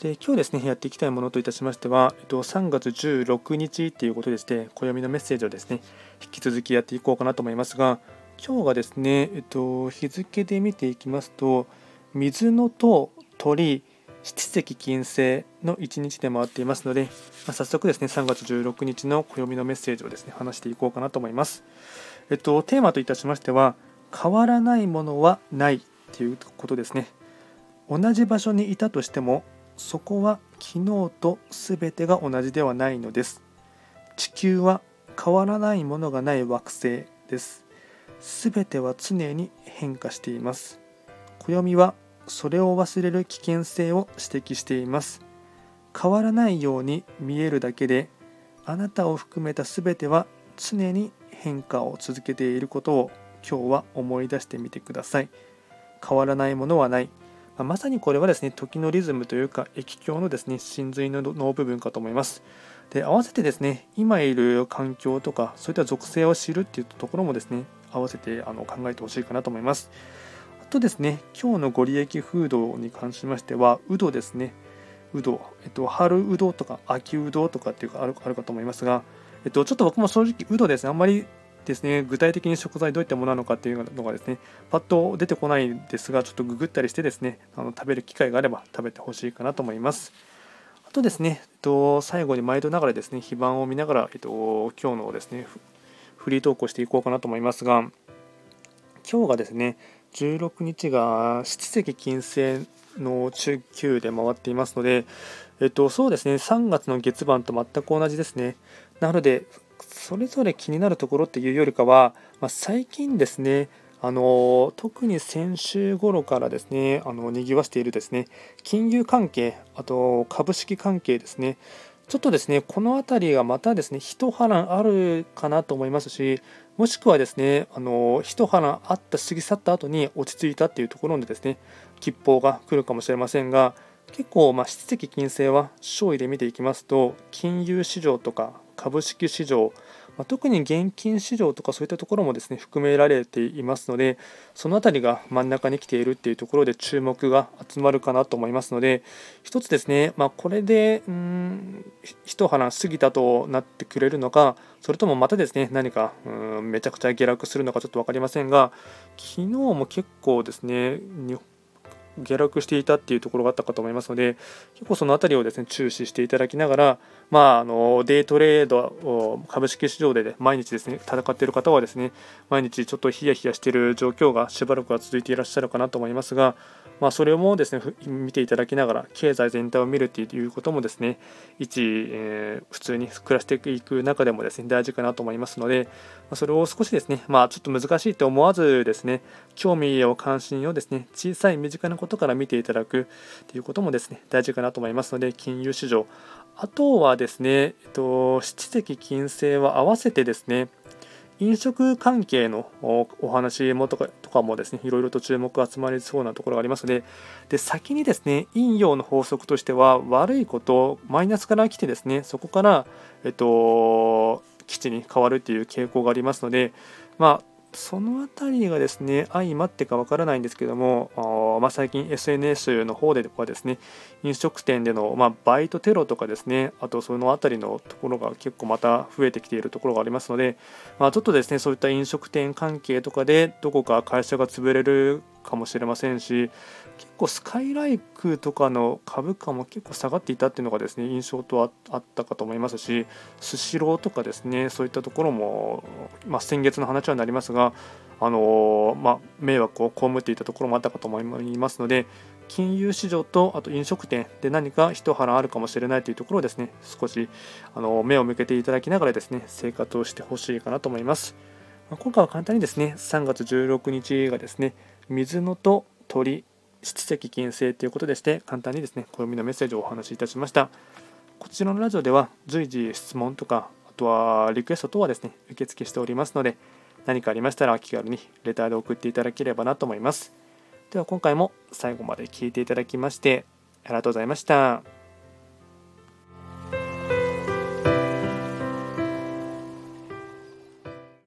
で今日ですね、やっていきたいものといたしましては、えっと、3月16日ということでして、暦のメッセージをですね、引き続きやっていこうかなと思いますが、今日がですね、えっと、日付で見ていきますと、水のと鳥、七石金星の1日で回っていますので、まあ、早速ですね、3月16日の暦のメッセージをですね、話していこうかなと思います。えっと、テーマといたしましては、変わらないものはないということですね。同じ場所にいたとしてもそこは昨日と全てが同じではないのです。地球は変わらないものがない惑星です。全ては常に変化しています。暦はそれを忘れる危険性を指摘しています。変わらないように見えるだけで、あなたを含めた全ては常に変化を続けていることを今日は思い出してみてください。変わらないものはない。ままさにこれはですね時のリズムというか液鏡のですね真髄の脳部分かと思います。で合わせてですね今いる環境とかそういった属性を知るっていうところもですね合わせてあの考えてほしいかなと思います。あとですね今日のご利益風土に関しましてはウドですねウド、えっと、春ウドとか秋ウドとかっていうかあるあるかと思いますが、えっと、ちょっと僕も正直ウドですねあんまりですね。具体的に食材どういったものなのかっていうのがですね。パッと出てこないんですがちょっとググったりしてですね。あの食べる機会があれば食べてほしいかなと思います。あとですね、えっと、最後に毎度ながらですね非番を見ながら、えっと、今日のですねフリートークをしていこうかなと思いますが今日がですね16日が七石金星の中級で回っていますので、えっと、そうですね3月の月番と全く同じですね。なのでそれぞれ気になるところっていうよりかは、まあ、最近ですねあの特に先週頃からですねあの賑わしているですね金融関係あと株式関係ですねちょっとですねこの辺りがまたですね一波乱あるかなと思いますしもしくはですねあの一波乱あった過ぎ去った後に落ち着いたっていうところでですね吉報が来るかもしれませんが結構まあ質的金星は勝利で見ていきますと金融市場とか株式市場、まあ、特に現金市場とかそういったところもですね含められていますのでその辺りが真ん中に来ているっていうところで注目が集まるかなと思いますので一つですね、まあ、これでうん一花過ぎたとなってくれるのかそれともまたですね何かうんめちゃくちゃ下落するのかちょっと分かりませんが昨日も結構ですね下落していたっていうところがあったかと思いますので結構その辺りをですね注視していただきながら、まあ、あのデイトレードを株式市場で、ね、毎日ですね戦っている方はですね毎日ちょっとヒヤヒヤしている状況がしばらくは続いていらっしゃるかなと思いますが、まあ、それもですね見ていただきながら経済全体を見るっていうこともですね一、えー、普通に暮らしていく中でもですね大事かなと思いますので、まそれを少しですねまあちょっと難しいと思わずですね興味を関心をですね小さい身近なことから見ていただくということもですね大事かなと思いますので金融市場。あとはですね、えっと、七石金星は合わせてですね飲食関係のお話もとかとかもですねいろいろと注目が集まりそうなところがありますのでで先にですね陰陽の法則としては悪いことマイナスから来てですねそこからえっと基地に変わるっていう傾向がありますのでまあその辺りがですね相まってかわからないんですけども、まあ、最近 SNS の方ではですね飲食店での、まあ、バイトテロとかですねあとその辺りのところが結構また増えてきているところがありますので、まあ、ちょっとですねそういった飲食店関係とかでどこか会社が潰れるかもしれませんし結構スカイライクとかの株価も結構下がっていたっていうのがですね印象とあったかと思いますしスシローとかですねそういったところも、まあ、先月の話はなりますがあのまあ、迷惑を被っていたところもあったかと思いますので金融市場とあと飲食店で何か一波乱あるかもしれないというところをですね少しあの目を向けていただきながらですね生活をしてほしいかなと思います。今回は簡単にですね3月16日がですね水野と鳥七石金星ということでして簡単にですね暦のメッセージをお話しいたしましたこちらのラジオでは随時質問とかあとはリクエスト等はですね受付しておりますので何かありましたら気軽にレターで送っていただければなと思いますでは今回も最後まで聴いていただきましてありがとうございました。